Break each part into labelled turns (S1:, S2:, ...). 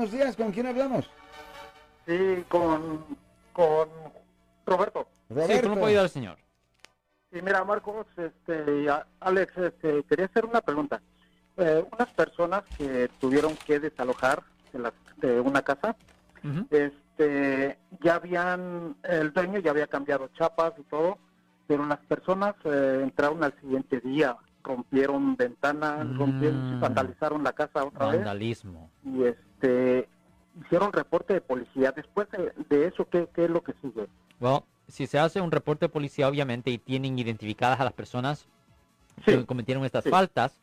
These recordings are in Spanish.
S1: buenos días. ¿Con quién hablamos?
S2: Sí, con, con Roberto.
S1: Roberto.
S3: Sí, ¿cómo puede ayudar al señor?
S2: Sí, mira, Marcos, este, Alex, este, quería hacer una pregunta. Eh, unas personas que tuvieron que desalojar de, la- de una casa,
S3: Ujú.
S2: este, ya habían, el dueño ya había cambiado chapas y todo, pero las personas eh, entraron al siguiente día, rompieron ventanas, rompieron,
S3: Mm.
S2: vandalizaron la casa otra vez
S3: Vandalismo.
S2: y este hicieron reporte de policía. Después de, de eso, ¿qué, ¿qué es lo que sigue?
S3: Well, si se hace un reporte de policía, obviamente, y tienen identificadas a las personas
S2: Sí.
S3: que cometieron estas
S2: sí.
S3: faltas,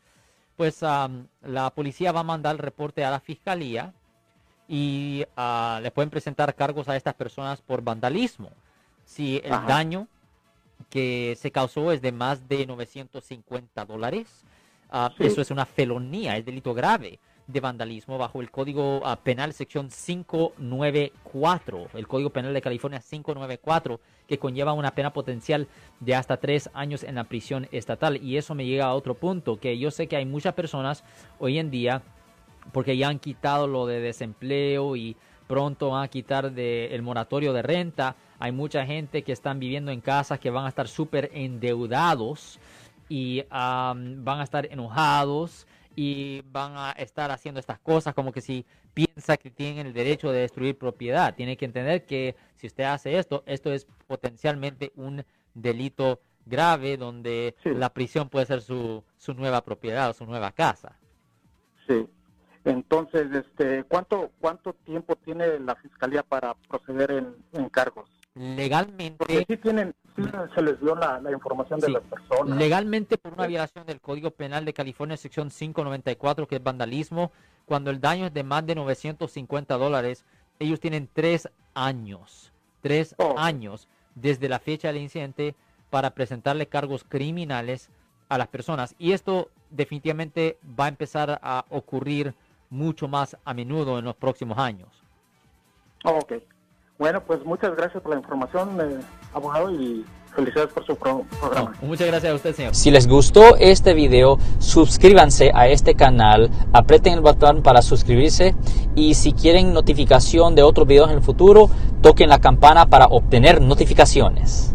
S3: pues am, la policía va a mandar el reporte a la fiscalía y ah, le pueden presentar cargos a estas personas por vandalismo. Si el
S2: Ajá.
S3: daño que se causó es de más de 950 dólares, ah,
S2: Sí.
S3: eso es una felonía, es delito grave de vandalismo bajo el Código ah, Penal sección 594, el Código Penal de California 594, que conlleva una pena potencial de hasta tres años en la prisión estatal. Y eso me llega a otro punto, que yo sé que hay muchas personas hoy en día, porque ya han quitado lo de desempleo y pronto van a quitar de- el moratorio de renta, hay mucha gente que están viviendo en casas que van a estar súper endeudados y am, van a estar enojados y van a estar haciendo estas cosas como que si piensa que tienen el derecho de destruir propiedad. Tiene que entender que si usted hace esto, esto es potencialmente un delito grave donde
S2: Sí.
S3: la prisión puede ser su, su nueva propiedad o su nueva casa.
S2: Entonces, este, ¿cuánto cuánto tiempo tiene la fiscalía para proceder en, en cargos? Porque
S3: Legalmente,
S2: sí tienen, sí se les dio la, la información de las personas.
S3: legalmente por una violación del Código Penal de California, sección 594, que es vandalismo, cuando el daño es de más de 950 dólares, ellos tienen tres años, tres
S2: Oh.
S3: años desde la fecha del incidente para presentarle cargos criminales a las personas. Y esto definitivamente va a empezar a ocurrir mucho más a menudo en los próximos años.
S2: Ok. Bueno, pues muchas gracias por la información, eh, abogado, y felicidades por su pro- programa.
S3: No, muchas gracias a usted, señor.
S4: Si les gustó este video, suscríbanse a este canal, aprieten el botón para suscribirse y si quieren notificación de otros videos en el futuro, toquen la campana para obtener notificaciones.